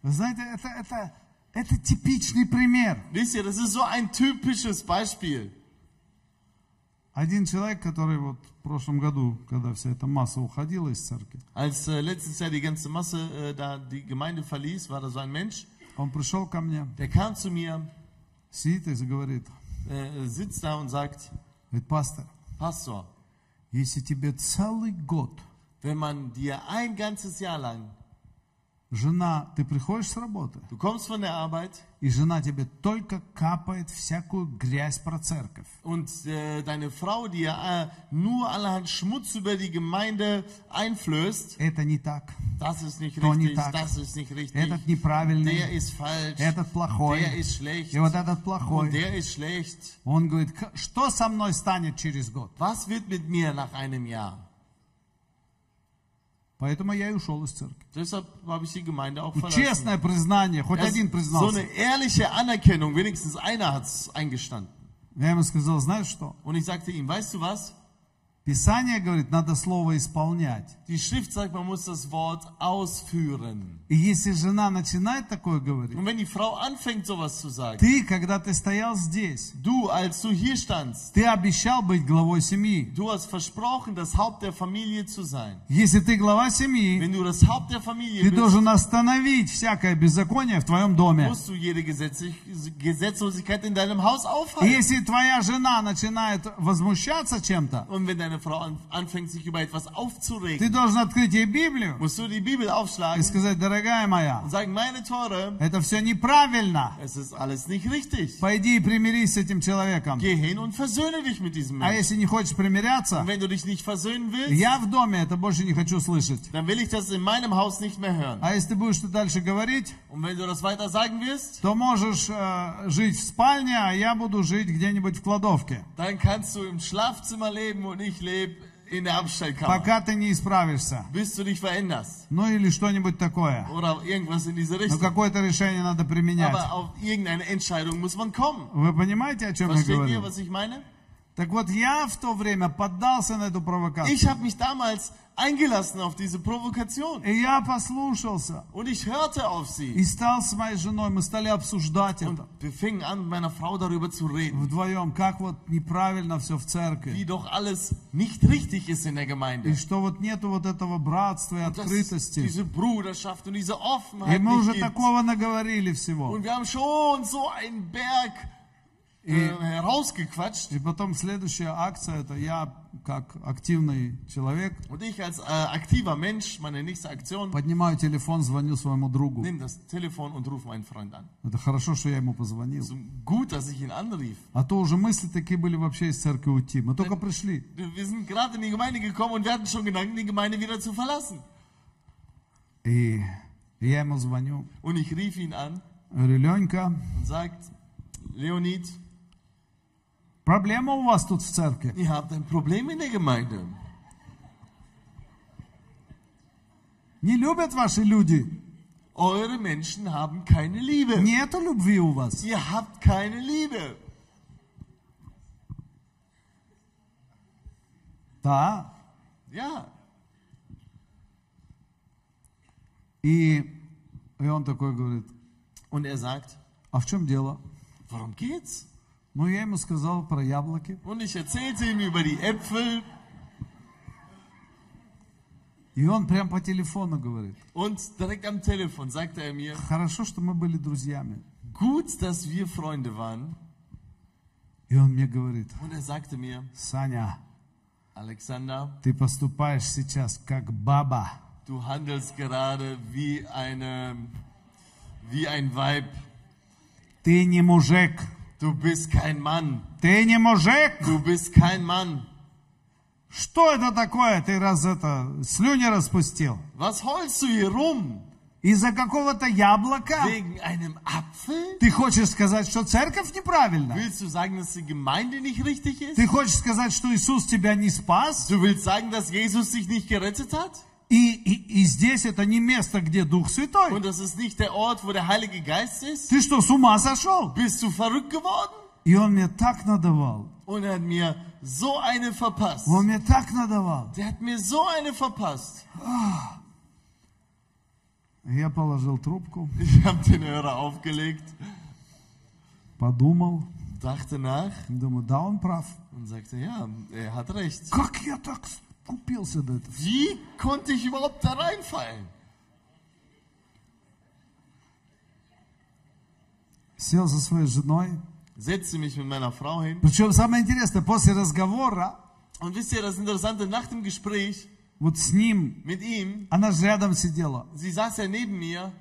Вы знаете, это, это, это типичный пример. Wisst ihr, das ist so ein typisches Beispiel. Один человек, который вот в прошлом году, когда вся эта масса уходила из церкви, Als äh, letztes Jahr die ganze Masse äh, da die Gemeinde verließ, war da so ein Mensch, он пришел ко мне, der kam zu mir, сидит и говорит, äh, sitzt da und sagt, говорит, пастор, Pastor, если тебе целый год wenn man dir ein ganzes Jahr lang, жена, ты приходишь с работы, du kommst von der Arbeit и жена тебе только капает всякую грязь про церковь, und äh, deine Frau dir äh, nur allerhand Schmutz über die Gemeinde einflößt, это не так. das ist nicht То не richtig, так. das ist nicht richtig, Этот der неправильный, ist falsch, этот плохой, der ist schlecht и вот этот und плохой. der ist schlecht. Он говорит, «К- что со мной станет через год? Was wird mit mir nach einem Jahr? Поэтому я и ушел из церкви. Deshalb habe ich die Gemeinde auch И verlassen. честное признание, хоть Das, один so признался. eine ehrliche Anerkennung, wenigstens einer hat es eingestanden. Я ему сказал, знаешь что? Und ich sagte ihm, weißt du was? Писание говорит, надо слово исполнять. Die Schrift sagt, man muss das Wort ausführen. И если жена начинает такое говорить, Und wenn die Frau anfängt, sowas zu sagen, ты, когда ты стоял здесь, du, als du hier standst, ты обещал быть главой семьи. du hast versprochen, das Haupt der Familie zu sein. Если ты глава семьи, Wenn du das Haupt der Familie ты bist, должен остановить всякое беззаконие в твоем доме. musst du jede Gesetzlosigkeit in deinem Haus aufhalten. если твоя жена начинает возмущаться чем-то, Und wenn deine Frau an, anfängt, sich über etwas ты aufzuregen, должен открыть ей Библию musst du die Bibel и aufschlagen сказать, дорогая моя, und sagen, meine Tore, это все неправильно. es ist alles nicht richtig. Пойди и примирись с этим человеком. Geh hin und versöhne dich mit diesem А Menschen. если не хочешь примиряться, Und wenn du dich nicht versöhnen willst, я в доме это больше не хочу слышать. dann will ich das in meinem Haus nicht mehr hören. А если ты будешь это дальше говорить, Und wenn du das weiter sagen wirst, то можешь э, жить в спальне, а я буду жить где-нибудь в кладовке, dann kannst du im Schlafzimmer leben und ich in der Abstellkammer. пока ты не исправишься. Bis du dich veränderst. Ну или что-нибудь такое. Oder irgendwas in diese Но какое-то решение надо применять. Aber auf irgendeine Entscheidung muss man kommen. Вы понимаете, о чем я Versteht ihr, говорю? was ich meine? Так вот, я в то время поддался на эту провокацию. Ich habe mich damals eingelassen auf diese Provokation. И я послушался. Und ich hörte auf И sie. стал с моей женой, мы стали обсуждать Und это wir fingen an, mit meiner Frau darüber zu reden. вдвоем, как вот неправильно все в церкви. Wie doch alles nicht richtig ist in der И Gemeinde. что вот нету вот этого братства и Dass открытости. diese Bruderschaft und diese И Offenheit мы уже nicht gibt. такого наговорили всего. Und wir haben schon so einen Berg äh, herausgequatscht. И потом следующая акция, это я, как активный человек, Und ich als äh, aktiver Mensch, meine nächste Aktion, поднимаю телефон, звоню своему другу. nehme das Telefon und rufe meinen Freund an. Это хорошо, что я ему позвонил. So gut, dass ich ihn anrief. А то уже мысли такие были вообще из церкви уйти. Мы только пришли. Wir sind gerade in die Gemeinde gekommen und wir hatten schon Gedanken, die Gemeinde wieder zu verlassen. И я ему звоню. Und ich rief ihn an Говорю, Ленька, und sagt, Leonid, проблема у вас тут в церкви. ihr habt ein Problem in der Gemeinde. Не любят ваши люди. Eure Menschen haben keine Liebe. Нету любви у вас. Ihr habt keine Liebe. Да. Ja. И, и он такой говорит, Und er sagt, а в чем дело? worum geht's? Ну, я ему сказал про яблоки. Und ich erzählte ihm über die Äpfel И он прям по телефону говорит, und direkt am Telefon sagte er mir, хорошо, что мы были друзьями. gut, dass wir Freunde waren. И он мне говорит, Und er sagte mir, Саня, Alexander, ты поступаешь сейчас как баба. du handelst gerade wie eine, wie ein Weib. Ты не мужик. Du bist kein Mann. Ты не мужик. Du bist kein Mann. Что это такое? Ты раз это слюни распустил? Was heulst du hier rum? Из-за какого-то яблока? Wegen einem Apfel? Ты хочешь сказать, что церковь неправильна? Willst du sagen, dass die Gemeinde nicht richtig ist? Ты хочешь сказать, что Иисус тебя не спас? Du willst sagen, dass Jesus dich nicht gerettet hat? И, и, и здесь это не место, где Дух Святой. Und das ist nicht der Ort, wo der Heilige Geist ist? Ты что, с ума сошел? Bist du verrückt geworden? И он мне так надавал. Und er hat mir so eine verpasst. Он мне так надавал. Der hat mir so eine verpasst. Я положил трубку, Ich habe den Hörer aufgelegt, подумал, dachte nach думаю, да, он прав. und sagte, ja, er hat recht. Как я так купился до этого? Wie konnte ich überhaupt da reinfallen? Сел со своей женой. Setzte mich mit meiner Frau hin. Причем самое интересное, после разговора Und wisst ihr, das Interessante, nach dem Gespräch вот с ним, mit ihm, она же рядом сидела, sie saß ja neben mir,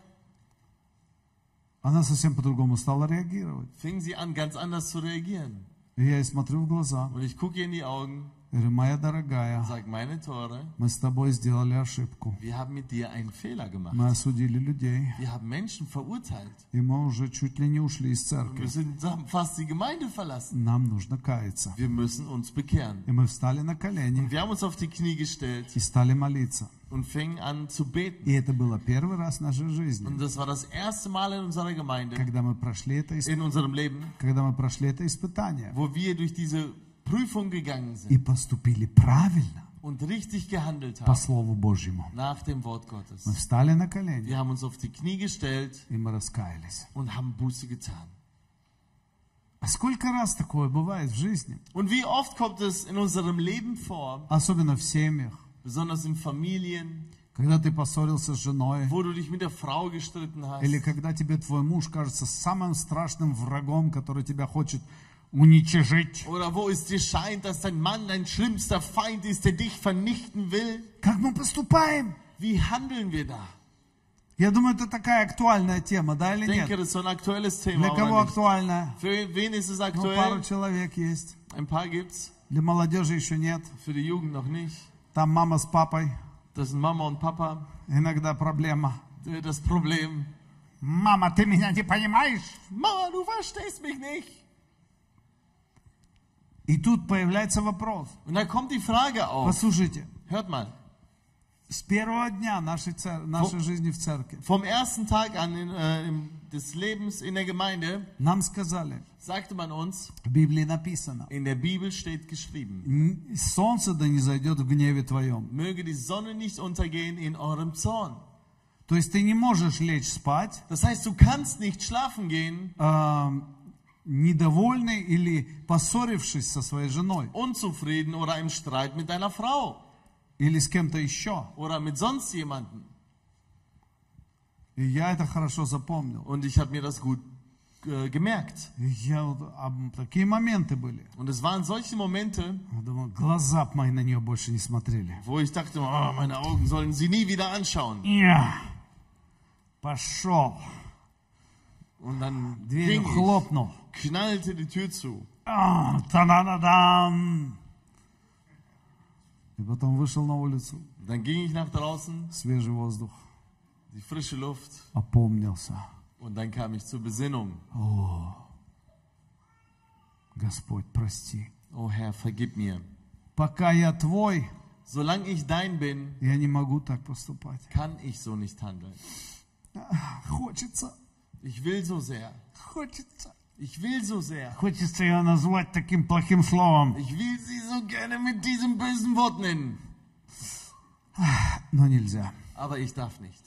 она совсем по-другому стала реагировать. fing sie an, ganz anders zu reagieren. И я ей смотрю в глаза, Und ich gucke ihr in die Augen говорю, моя дорогая, und sage, meine Tore, мы с тобой сделали ошибку. wir haben mit dir einen Fehler gemacht. Мы осудили людей, Wir haben Menschen verurteilt. и мы уже чуть ли не ушли из Wir церкви. sind, haben fast die Gemeinde verlassen. Нам нужно каяться. Wir müssen uns bekehren. И мы встали на колени Wir haben uns auf die Knie gestellt и стали молиться. und fingen an zu beten. И это было первый раз в нашей жизни, Und das war das erste Mal in unserer Gemeinde, когда мы прошли это, исп- in unserem Leben, когда мы прошли это испытание wo wir durch diese Prüfung gegangen и sind поступили правильно und richtig gehandelt по haben Слову Божьему. nach dem Wort Gottes. Мы встали на колени, Wir haben uns auf die Knie gestellt и мы раскаялись. und haben Buße getan. А сколько раз такое бывает в жизни? Und wie oft kommt es in unserem Leben vor, Особенно в семьях, besonders in Familien, когда ты поссорился с женой, wo du dich mit der Frau gestritten hast, или когда тебе твой муж кажется самым страшным врагом, который тебя хочет уничижить. oder wo es dir scheint, dass dein Mann dein schlimmster Feind ist, der dich vernichten will. Как мы поступаем? Wie handeln wir da? Я думаю, это такая актуальная тема, да или Ich denke, нет? das ist so ein aktuelles Thema. Для кого Oder nicht? актуальная? Für wen ist es Ну, пару aktuell? человек есть. Ein paar gibt's, Для молодежи еще нет. für die Jugend noch nicht. Там мама с папой. Das sind Mama und Papa. Иногда проблема. Äh, Das Problem. Мама, ты меня не понимаешь? Mama, du verstehst mich nicht. И тут появляется вопрос. Und dann kommt die Frage auf. Послушайте, Hört mal. с первого дня нашей, цер- нашей жизни в церкви Vom ersten Tag an in, äh, im, des Lebens in der Gemeinde нам сказали, sagte man uns, в Библии написано, in der Bibel steht geschrieben, «Н- солнце да не зайдет в гневе твоем. möge die Sonne nicht untergehen in eurem Zorn. То есть ты не можешь лечь спать Das heißt, du kannst nicht schlafen gehen, э, недовольный или поссорившись со своей женой unzufrieden oder im Streit mit deiner Frau или с кем-то еще. oder mit sonst jemandem. И я это хорошо запомнил. Und ich habe mir das gut äh, gemerkt. Я а, такие моменты были. Und es waren solche Momente, думаю, глаза мои на нее больше не смотрели. wo ich dachte, oh, meine Augen sollen sie nie wieder anschauen. Я пошел, Und dann дверью ging ich, хлопнул. knallte die Tür zu. А, та-да-да-дам. И потом вышел на улицу, Dann ging ich nach draußen, свежий воздух, die frische Luft, опомнился. und dann kam ich zur Besinnung. Господь, прости. Oh Herr, vergib mir. Пока я твой, Solange ich dein bin, я не могу так поступать. kann ich so nicht handeln. Хочется, Ich will so sehr. хочется. Ich will so sehr. Хочется ее назвать таким плохим словом, Ich will sie so gerne mit diesem bösen Wort nennen. но нельзя. Aber ich darf nicht.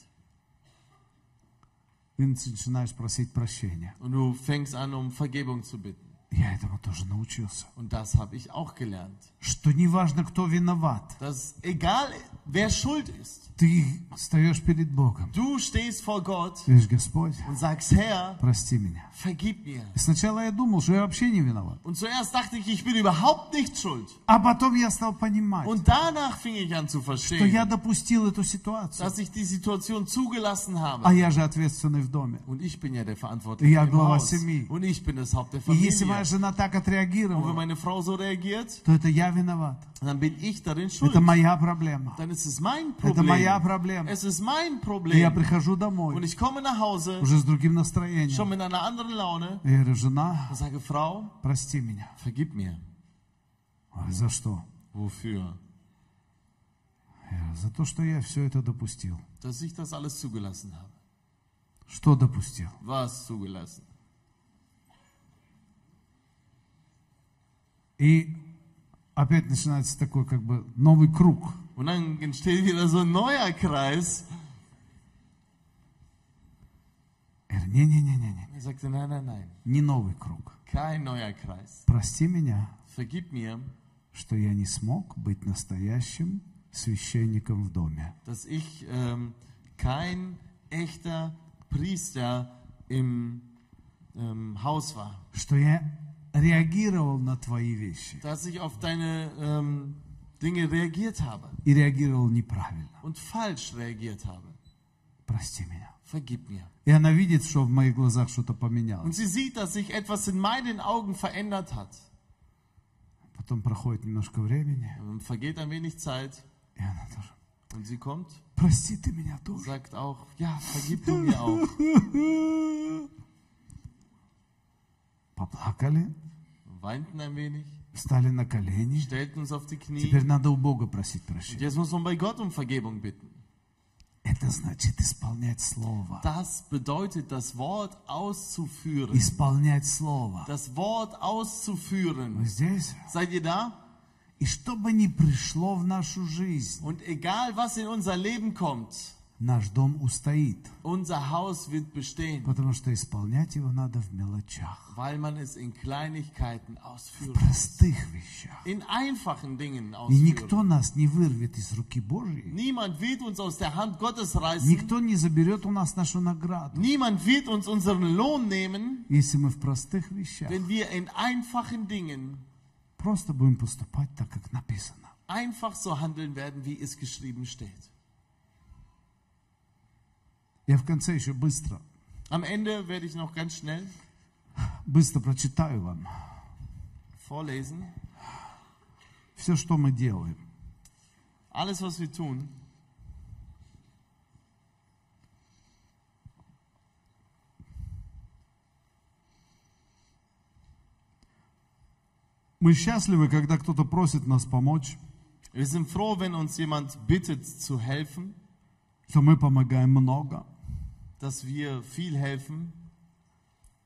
И начинаешь просить прощения. Und du fängst an, um Vergebung zu bitten. Я этому тоже научился. Und das habe ich auch gelernt. Что неважно, кто виноват. Dass egal, wer schuld ist. Ты встаешь перед Богом. Du stehst vor Gott Ты говоришь, Господь, und sagst, Herr, прости меня. vergib mir. И сначала я думал, что я вообще не виноват. Und zuerst dachte ich, ich bin überhaupt nicht schuld. А потом я стал понимать, Und danach fing ich an zu что verstehen, я допустил эту ситуацию. dass ich die Situation zugelassen А habe. я же ответственный в доме. Und ich bin ja der Verantwortliche Ja, im глава Haus. семьи. Und ich bin das Haupt der И если моя Familie. жена так Und wenn отреагировала, meine Frau so reagiert, то это я виноват. dann bin ich darin schuld. Это моя проблема. Dann ist es mein Это моя Problem. проблема. Es ist mein И я Problem. прихожу Und домой ich komme nach Hause, уже с другим schon настроением. mit einer anderen Laune, И я говорю, жена, und sage, Frau, прости меня. vergib mir. Ой, за что? Wofür? Я за то, что я все это допустил. Dass ich das alles zugelassen habe. Что допустил? Was zugelassen? И опять начинается такой как бы новый круг. Und dann entsteht wieder so ein neuer Kreis. Я говорю, не-не-не-не, Er sagte, nein, nein, nein, не новый круг. kein neuer Kreis. Прости меня, Vergib mir, что я не смог быть настоящим священником в доме. dass ich ähm, kein echter Priester im ähm, Haus war. Что я реагировал на твои вещи Dass ich auf deine ähm, Dinge reagiert habe и реагировал неправильно. und falsch reagiert habe. Прости меня. Vergib mir. И она видит, что в моих глазах что-то Und поменялось. sie sieht, dass sich etwas in meinen Augen verändert hat. Потом проходит немножко времени, Ähm, Vergeht ein wenig Zeit и она тоже. und sie kommt Прости ты меня und тоже. sagt auch, ja, vergib du mir auch. Поплакали, Weinten ein wenig, встали на колени. stellten uns auf die Knie. Теперь надо у Бога просить Und прощения. jetzt muss man bei Gott um Vergebung bitten. Это значит исполнять Слово. Das bedeutet, das Wort auszuführen. Исполнять Слово. Das Wort Вы auszuführen. здесь? Seid ihr da? И что бы ни пришло в нашу жизнь, Und egal, was in unser Leben kommt, наш дом устоит. unser Haus wird bestehen, Потому что исполнять его надо в мелочах, weil man es in Kleinigkeiten в ausführt. простых вещах. In einfachen Dingen И никто ausführen. нас не вырвет из руки Божьей. Niemand wird uns aus der Hand Gottes reißen. Никто не заберет у нас нашу награду. Niemand wird uns unseren Lohn nehmen, Если мы в простых вещах wenn wir in einfachen Dingen просто будем поступать так, как написано. einfach so handeln werden, wie es geschrieben steht. Я в конце еще быстро, Am Ende werde ich noch ganz schnell быстро прочитаю вам vorlesen. все, что мы делаем. Alles, was wir tun, Мы счастливы, когда кто-то просит нас помочь, wir sind froh, wenn uns jemand bittet zu helfen, что мы помогаем много. dass wir viel helfen.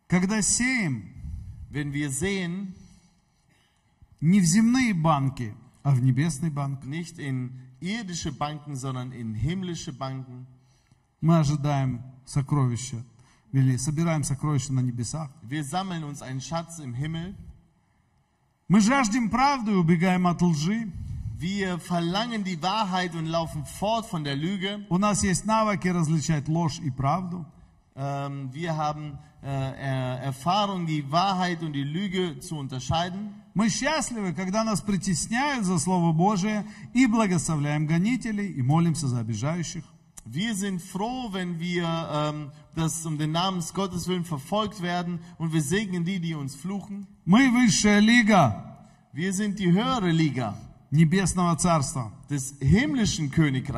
Когда сеем Wenn wir sehen, не в земные банки, а в небесный банк, nicht in irdische Banken, sondern in himmlische Banken, мы ожидаем сокровища, или собираем сокровища на небесах. wir sammeln uns einen Schatz im Himmel, Мы жаждем правды и убегаем от лжи. wir verlangen die Wahrheit und laufen fort von der Lüge. У нас есть навыки различать ложь и правду. Ähm, wir haben äh, Er- Erfahrung, die Wahrheit und die Lüge zu unterscheiden. Мы счастливы, когда нас притесняют за Слово Божие и благословляем гонителей и молимся за обижающих. Wir sind froh, wenn wir ähm, das um den Namen Gottes willen verfolgt werden und wir segnen die, die uns fluchen. Мы высшая лига Wir sind die höhere Liga Небесного Царства des himmlischen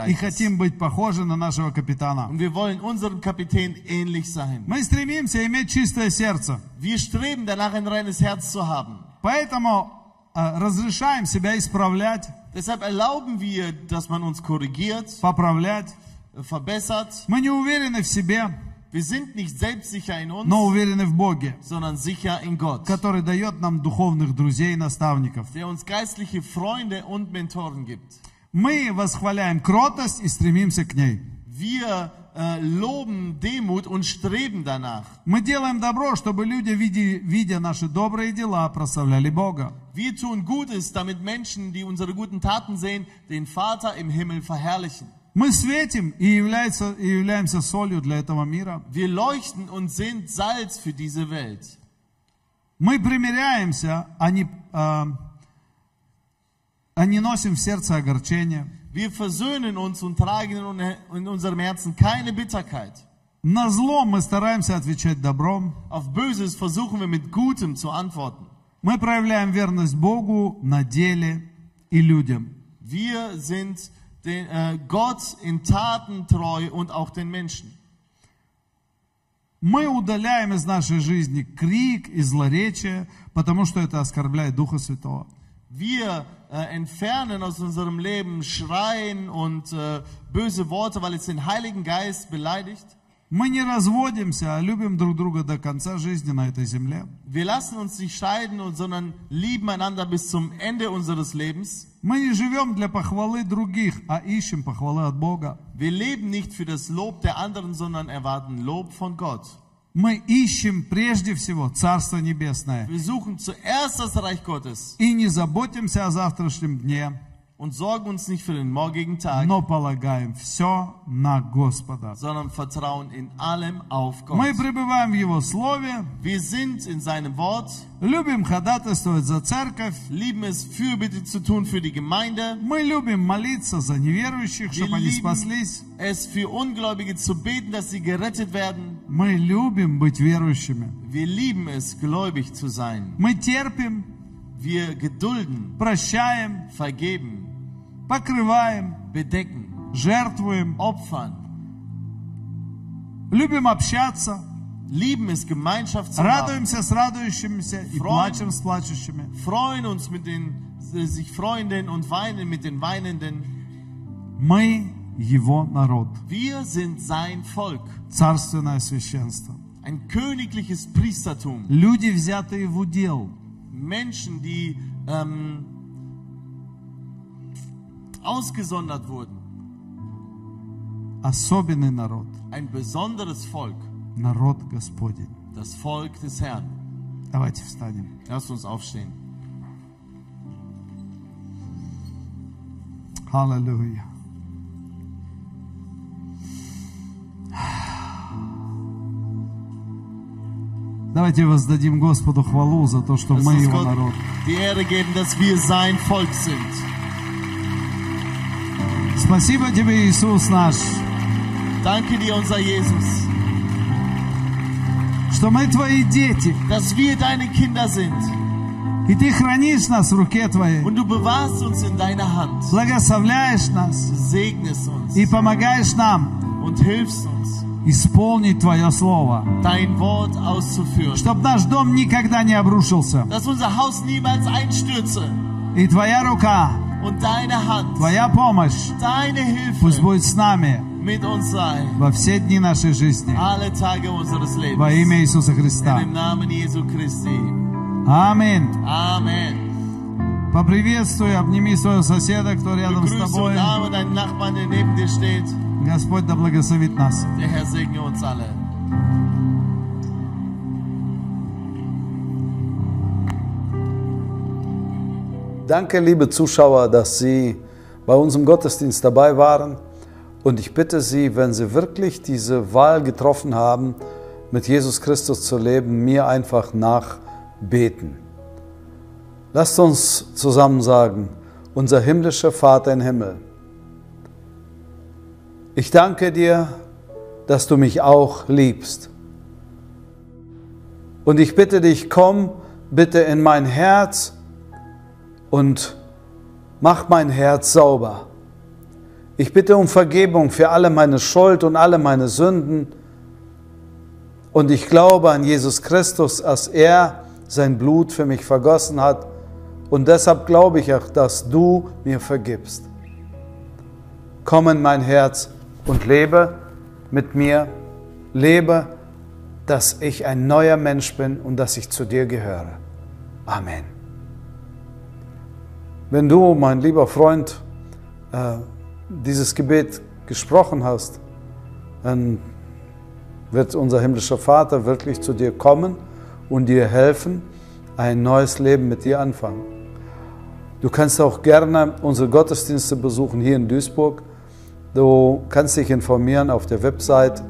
и хотим быть похожи на нашего капитана. Und wir wollen unserem Kapitän ähnlich sein. Мы стремимся иметь чистое сердце, Wir streben danach, ein reines Herz zu haben. поэтому э, разрешаем себя исправлять, Deshalb erlauben wir, dass man uns korrigiert, поправлять. äh, verbessert. Мы не уверены в себе, Wir sind nicht selbstsicher in uns, но уверены в Боге, sondern sicher in Gott, который дает нам духовных друзей и наставников. der uns geistliche Freunde und Mentoren gibt. Мы восхваляем кротость и стремимся к ней. Wir äh, loben Demut und streben danach. Мы делаем добро, чтобы люди, видя, видя наши добрые дела, прославляли Бога. Wir tun Gutes, damit Menschen, die unsere guten Taten sehen, den Vater im Himmel verherrlichen. Мы светим и, является, и являемся солью для этого мира. Wir leuchten und sind Salz für diese Welt. Мы примиряемся, а не, а, а не носим в сердце огорчения. Wir versöhnen uns und tragen in unserem Herzen keine Bitterkeit. На зло мы стараемся отвечать добром. Auf Böses versuchen wir mit Gutem zu antworten. Мы проявляем верность Богу на деле и людям. Wir sind den, äh, Gott in Taten treu und auch den Menschen. Мы удаляем из нашей жизни крик и злоречие, потому что это оскорбляет Духа Святого. Wir äh, entfernen aus unserem Leben Schreien und äh, böse Worte, weil es den Heiligen Geist beleidigt. Мы не разводимся, а любим друг друга до конца жизни на этой земле. Wir lassen uns nicht scheiden, und, sondern lieben einander bis zum Ende unseres Lebens. Мы не живем для похвалы других, а ищем похвалы от Бога. Wir leben nicht für das Lob der anderen, sondern erwarten Lob von Gott. Мы ищем прежде всего Царство Небесное Wir suchen zuerst das Reich Gottes и не заботимся о завтрашнем дне, und sorgen uns nicht für den morgigen Tag, но полагаем все на Господа. sondern vertrauen in allem auf Gott. Мы пребываем в Его Слове, Wir sind in seinem Wort, любим ходатайствовать за церковь, lieben es, Fürbitte zu tun für die Gemeinde, мы любим молиться за неверующих, wir чтобы они lieben спаслись. es für Ungläubige zu beten, dass sie gerettet werden. Мы любим быть верующими. Wir lieben es, gläubig zu sein. Мы терпим, Wir gedulden, прощаем, vergeben, покрываем, bedecken, жертвуем, opfern, любим общаться, lieben es, Gemeinschaft zu haben, радуемся с радующимися и Freuen. плачем с плачущими. freuen uns mit den sich Freunden und weinen mit den Weinenden. Мы Его народ, Wir sind sein Volk, царственное священство. ein königliches Priestertum, Люди, взятые в удел, Menschen, die ähm, ausgesondert wurden, особенный народ, ein besonderes Volk, народ Господень. das Volk des Herrn. Давайте встанем. Lasst uns aufstehen. Аллилуйя. Давайте воздадим Господу хвалу за то, что Lasst мы uns Его Gott народ. die Ehre geben, dass wir sein Volk sind. Спасибо Тебе, Иисус наш, Danke dir, unser Jesus, что мы Твои дети, dass wir deine Kinder sind и Ты хранишь нас в руке Твоей, und du bewahrst uns in deiner Hand. благословляешь нас Du segnest uns и помогаешь нам und hilfst uns, исполнить Твое Слово, dein Wort auszuführen. чтобы наш дом никогда не обрушился. Dass unser Haus niemals einstürze И Твоя рука, Hand, Твоя помощь deine пусть Hilfe будет с нами sei. во все дни нашей жизни. Unseres Во имя Lebens. Иисуса Христа. Аминь. Amen. Поприветствуй, обними своего соседа, кто рядом с Begrüße тобой. arme deinen Nachbarn. Господь да благословит нас. Der Herr segne uns alle. Danke, liebe Zuschauer, dass Sie bei unserem Gottesdienst dabei waren. Und ich bitte Sie, wenn Sie wirklich diese Wahl getroffen haben, mit Jesus Christus zu leben, mir einfach nachbeten. Lasst uns zusammen sagen, unser himmlischer Vater im Himmel, ich danke dir, dass du mich auch liebst. Und ich bitte dich, komm bitte in mein Herz und mach mein Herz sauber. Ich bitte um Vergebung für alle meine Schuld und alle meine Sünden. Und ich glaube an Jesus Christus, dass er sein Blut für mich vergossen hat. Und deshalb glaube ich auch, dass du mir vergibst. Komm in mein Herz und lebe mit mir. Lebe, dass ich ein neuer Mensch bin und dass ich zu dir gehöre. Amen. Wenn du, mein lieber Freund, äh, dieses Gebet gesprochen hast, dann wird unser himmlischer Vater wirklich zu dir kommen und dir helfen, ein neues Leben mit dir anfangen. Du kannst auch gerne unsere Gottesdienste besuchen hier in Duisburg. Du kannst dich informieren auf der Website.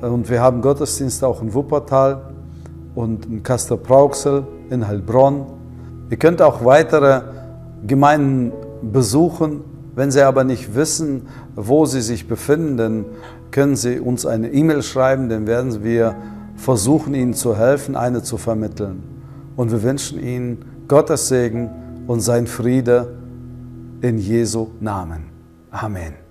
Und wir haben Gottesdienste auch in Wuppertal und in Kastor-Brauxel, in Heilbronn. Ihr könnt auch weitere Gemeinden besuchen. Wenn Sie aber nicht wissen, wo Sie sich befinden, dann können Sie uns eine E-Mail schreiben, dann werden wir versuchen, Ihnen zu helfen, eine zu vermitteln. Und wir wünschen Ihnen Gottes Segen und sein Friede in Jesu Namen. Amen.